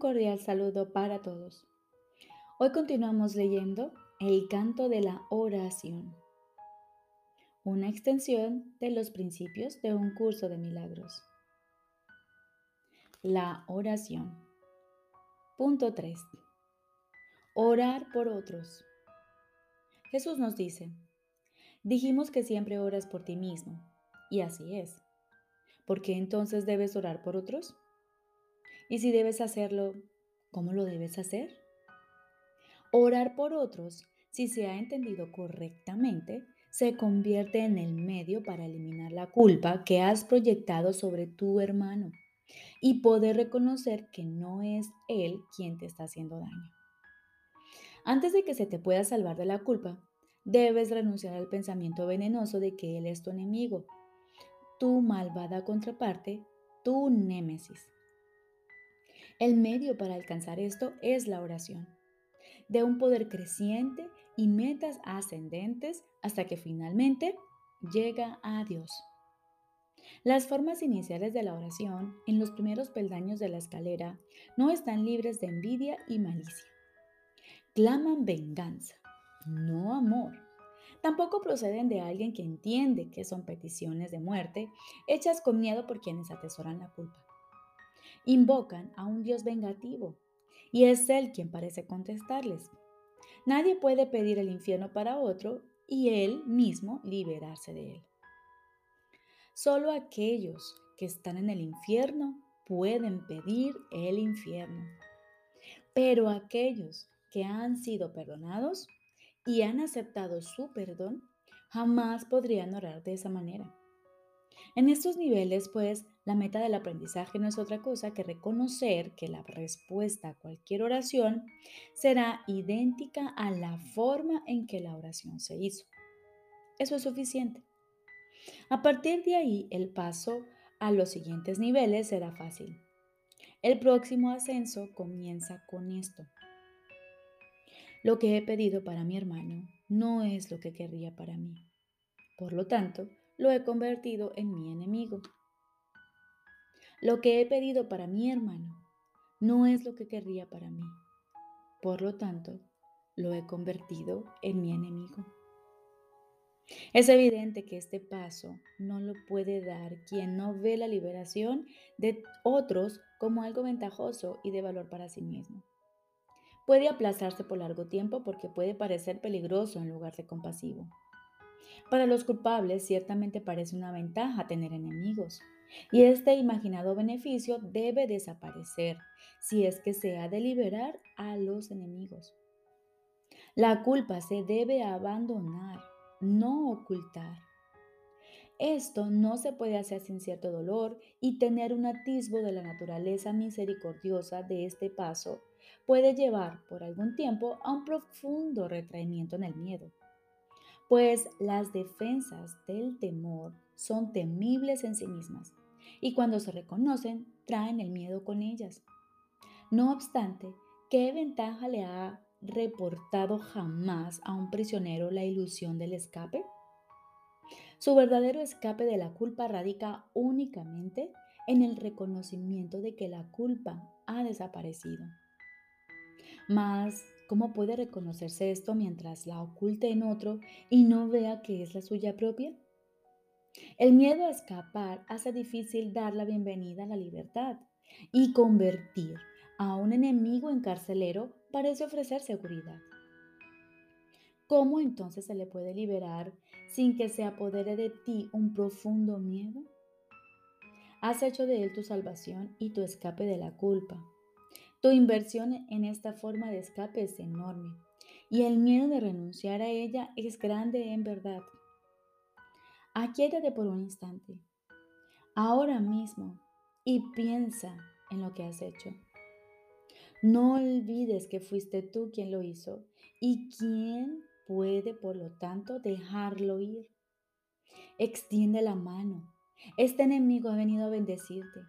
cordial saludo para todos. Hoy continuamos leyendo el canto de la oración, una extensión de los principios de un curso de milagros. La oración. Punto 3. Orar por otros. Jesús nos dice, dijimos que siempre oras por ti mismo, y así es. ¿Por qué entonces debes orar por otros? Y si debes hacerlo, ¿cómo lo debes hacer? Orar por otros, si se ha entendido correctamente, se convierte en el medio para eliminar la culpa que has proyectado sobre tu hermano y poder reconocer que no es él quien te está haciendo daño. Antes de que se te pueda salvar de la culpa, debes renunciar al pensamiento venenoso de que él es tu enemigo, tu malvada contraparte, tu némesis. El medio para alcanzar esto es la oración, de un poder creciente y metas ascendentes hasta que finalmente llega a Dios. Las formas iniciales de la oración en los primeros peldaños de la escalera no están libres de envidia y malicia. Claman venganza, no amor. Tampoco proceden de alguien que entiende que son peticiones de muerte hechas con miedo por quienes atesoran la culpa. Invocan a un Dios vengativo y es Él quien parece contestarles. Nadie puede pedir el infierno para otro y Él mismo liberarse de él. Solo aquellos que están en el infierno pueden pedir el infierno. Pero aquellos que han sido perdonados y han aceptado su perdón jamás podrían orar de esa manera. En estos niveles, pues, la meta del aprendizaje no es otra cosa que reconocer que la respuesta a cualquier oración será idéntica a la forma en que la oración se hizo. Eso es suficiente. A partir de ahí, el paso a los siguientes niveles será fácil. El próximo ascenso comienza con esto. Lo que he pedido para mi hermano no es lo que querría para mí. Por lo tanto, lo he convertido en mi enemigo. Lo que he pedido para mi hermano no es lo que querría para mí. Por lo tanto, lo he convertido en mi enemigo. Es evidente que este paso no lo puede dar quien no ve la liberación de otros como algo ventajoso y de valor para sí mismo. Puede aplazarse por largo tiempo porque puede parecer peligroso en lugar de compasivo. Para los culpables ciertamente parece una ventaja tener enemigos, y este imaginado beneficio debe desaparecer si es que se ha de liberar a los enemigos. La culpa se debe abandonar, no ocultar. Esto no se puede hacer sin cierto dolor y tener un atisbo de la naturaleza misericordiosa de este paso puede llevar por algún tiempo a un profundo retraimiento en el miedo pues las defensas del temor son temibles en sí mismas y cuando se reconocen traen el miedo con ellas. No obstante, ¿qué ventaja le ha reportado jamás a un prisionero la ilusión del escape? Su verdadero escape de la culpa radica únicamente en el reconocimiento de que la culpa ha desaparecido. Mas ¿Cómo puede reconocerse esto mientras la oculte en otro y no vea que es la suya propia? El miedo a escapar hace difícil dar la bienvenida a la libertad y convertir a un enemigo en carcelero parece ofrecer seguridad. ¿Cómo entonces se le puede liberar sin que se apodere de ti un profundo miedo? Has hecho de él tu salvación y tu escape de la culpa. Tu inversión en esta forma de escape es enorme y el miedo de renunciar a ella es grande en verdad. Aquíétate por un instante, ahora mismo, y piensa en lo que has hecho. No olvides que fuiste tú quien lo hizo y quien puede, por lo tanto, dejarlo ir. Extiende la mano. Este enemigo ha venido a bendecirte.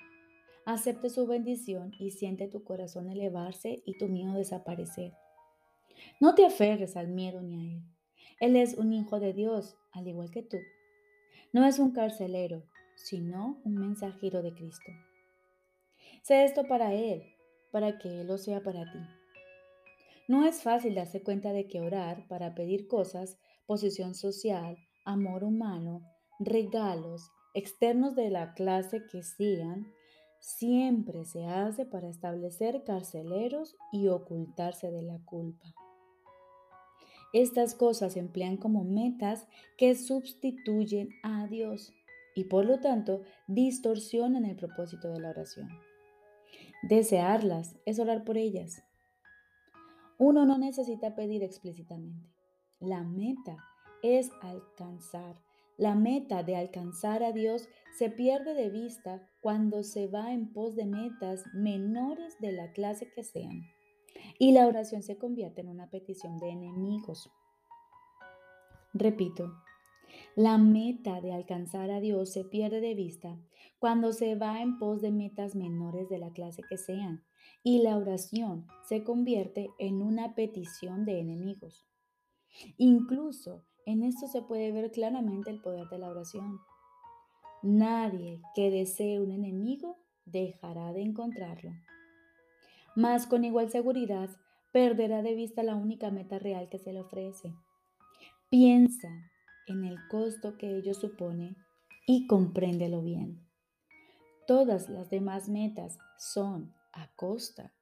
Acepte su bendición y siente tu corazón elevarse y tu miedo desaparecer. No te aferres al miedo ni a él. Él es un hijo de Dios, al igual que tú. No es un carcelero, sino un mensajero de Cristo. Sé esto para él. para que Él lo sea para ti. No es fácil darse cuenta de que orar para pedir cosas, posición social, amor humano, regalos, externos de la clase que sean, siempre se hace para establecer carceleros y ocultarse de la culpa. Estas cosas se emplean como metas que sustituyen a Dios y por lo tanto distorsionan el propósito de la oración. Desearlas es orar por ellas. Uno no necesita pedir explícitamente. La meta es alcanzar. La meta de alcanzar a Dios se pierde de vista cuando se va en pos de metas menores de la clase que sean y la oración se convierte en una petición de enemigos. Repito, la meta de alcanzar a Dios se pierde de vista cuando se va en pos de metas menores de la clase que sean y la oración se convierte en una petición de enemigos. Incluso en esto se puede ver claramente el poder de la oración. Nadie que desee un enemigo dejará de encontrarlo mas con igual seguridad perderá de vista la única meta real que se le ofrece. Piensa en el costo que ello supone y compréndelo bien. Todas las demás metas son a costa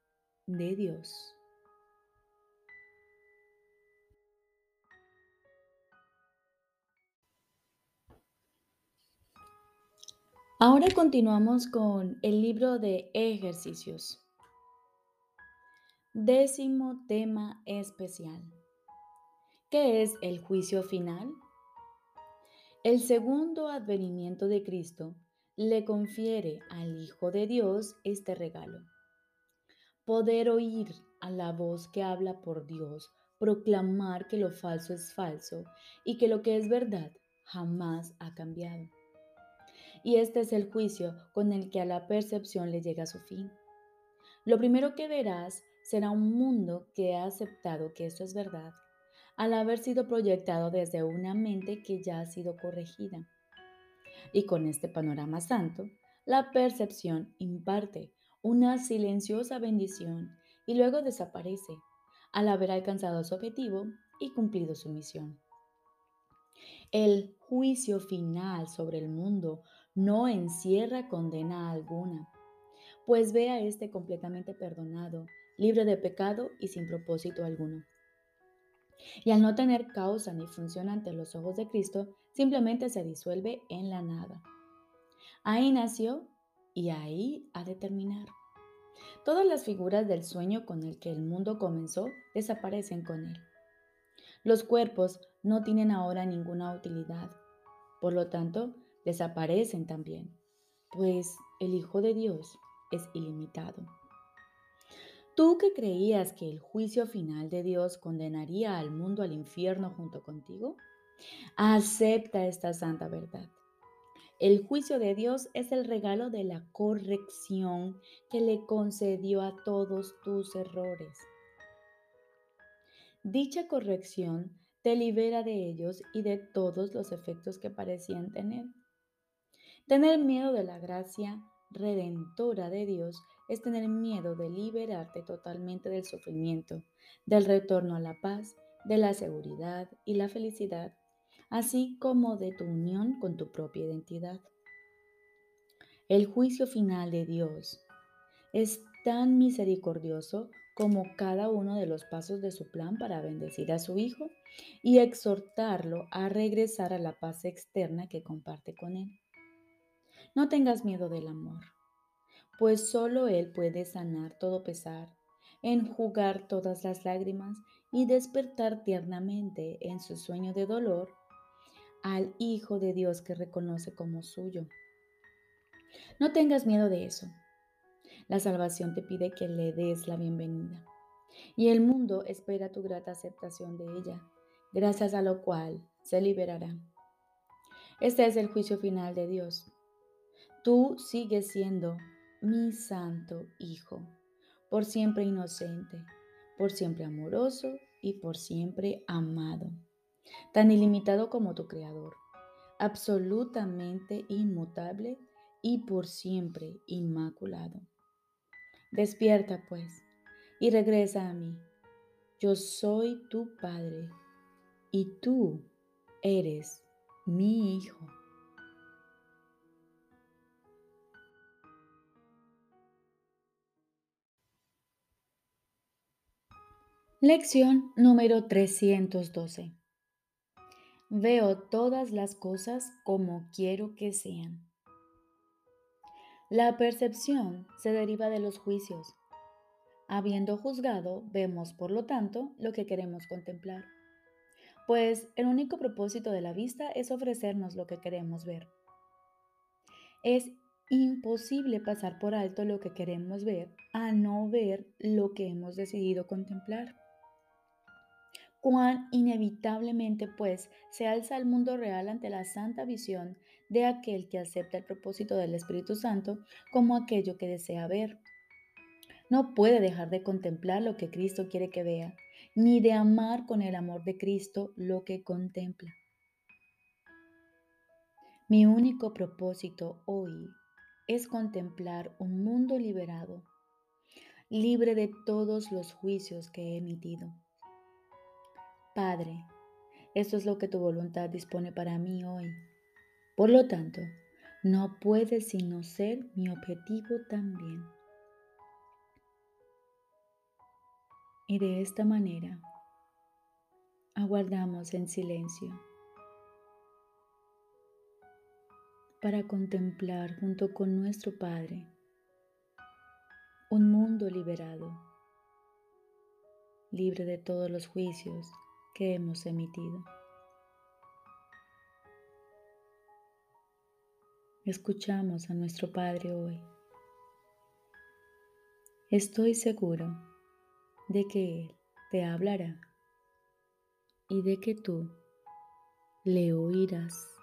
de Dios. Ahora continuamos con el libro de ejercicios. Décimo tema especial. ¿Qué es el juicio final? El segundo advenimiento de Cristo le confiere al Hijo de Dios este regalo. Poder oír a la voz que habla por Dios, proclamar que lo falso es falso y que lo que es verdad jamás ha cambiado. Y este es el juicio con el que a la percepción le llega su fin. Lo primero que verás será un mundo que ha aceptado que eso es verdad, al haber sido proyectado desde una mente que ya ha sido corregida. Y con este panorama santo, la percepción imparte una silenciosa bendición y luego desaparece al haber alcanzado su objetivo y cumplido su misión. El juicio final sobre el mundo no encierra condena alguna, pues ve a este completamente perdonado libre de pecado y sin propósito alguno. Y al no tener causa ni función ante los ojos de Cristo, simplemente se disuelve en la nada. Ahí nació y ahí ha de terminar. Todas las figuras del sueño con el que el mundo comenzó desaparecen con él. Los cuerpos no tienen ahora ninguna utilidad, por lo tanto, desaparecen también, pues el Hijo de Dios es ilimitado. Tú que creías que el juicio final de Dios condenaría al mundo al infierno junto contigo, acepta esta santa verdad. El juicio de Dios es el regalo de la corrección que le concedió a todos tus errores. Dicha corrección te libera de ellos y de todos los efectos que parecían tener. Tener miedo de la gracia redentora de Dios es tener miedo de liberarte totalmente del sufrimiento, del retorno a la paz, de la seguridad y la felicidad, así como de tu unión con tu propia identidad. El juicio final de Dios es tan misericordioso como cada uno de los pasos de su plan para bendecir a su Hijo y exhortarlo a regresar a la paz externa que comparte con Él. No tengas miedo del amor pues solo Él puede sanar todo pesar, enjugar todas las lágrimas y despertar tiernamente en su sueño de dolor al Hijo de Dios que reconoce como suyo. No tengas miedo de eso. La salvación te pide que le des la bienvenida y el mundo espera tu grata aceptación de ella, gracias a lo cual se liberará. Este es el juicio final de Dios. Tú sigues siendo mi santo Hijo, por siempre inocente, por siempre amoroso y por siempre amado, tan ilimitado como tu Creador, absolutamente inmutable y por siempre inmaculado. Despierta, pues, y regresa a mí. Yo soy tu Padre, y tú eres mi Hijo. Lección número 312. Veo todas las cosas como quiero que sean. La percepción se deriva de los juicios. Habiendo juzgado, vemos, por lo tanto, lo que queremos contemplar. Pues el único propósito de la vista es ofrecernos lo que queremos ver. Es imposible pasar por alto lo que queremos ver a no ver lo que hemos decidido contemplar cuán inevitablemente pues se alza el mundo real ante la santa visión de aquel que acepta el propósito del Espíritu Santo como aquello que desea ver. No puede dejar de contemplar lo que Cristo quiere que vea, ni de amar con el amor de Cristo lo que contempla. Mi único propósito hoy es contemplar un mundo liberado, libre de todos los juicios que he emitido Padre, esto es lo que tu voluntad dispone para mí hoy. Por lo tanto, no puede sino ser mi objetivo también. Y de esta manera, aguardamos en silencio para contemplar junto con nuestro Padre un mundo liberado, libre de todos los juicios que hemos emitido. Escuchamos a nuestro Padre hoy. Estoy seguro de que Él te hablará y de que tú le oirás.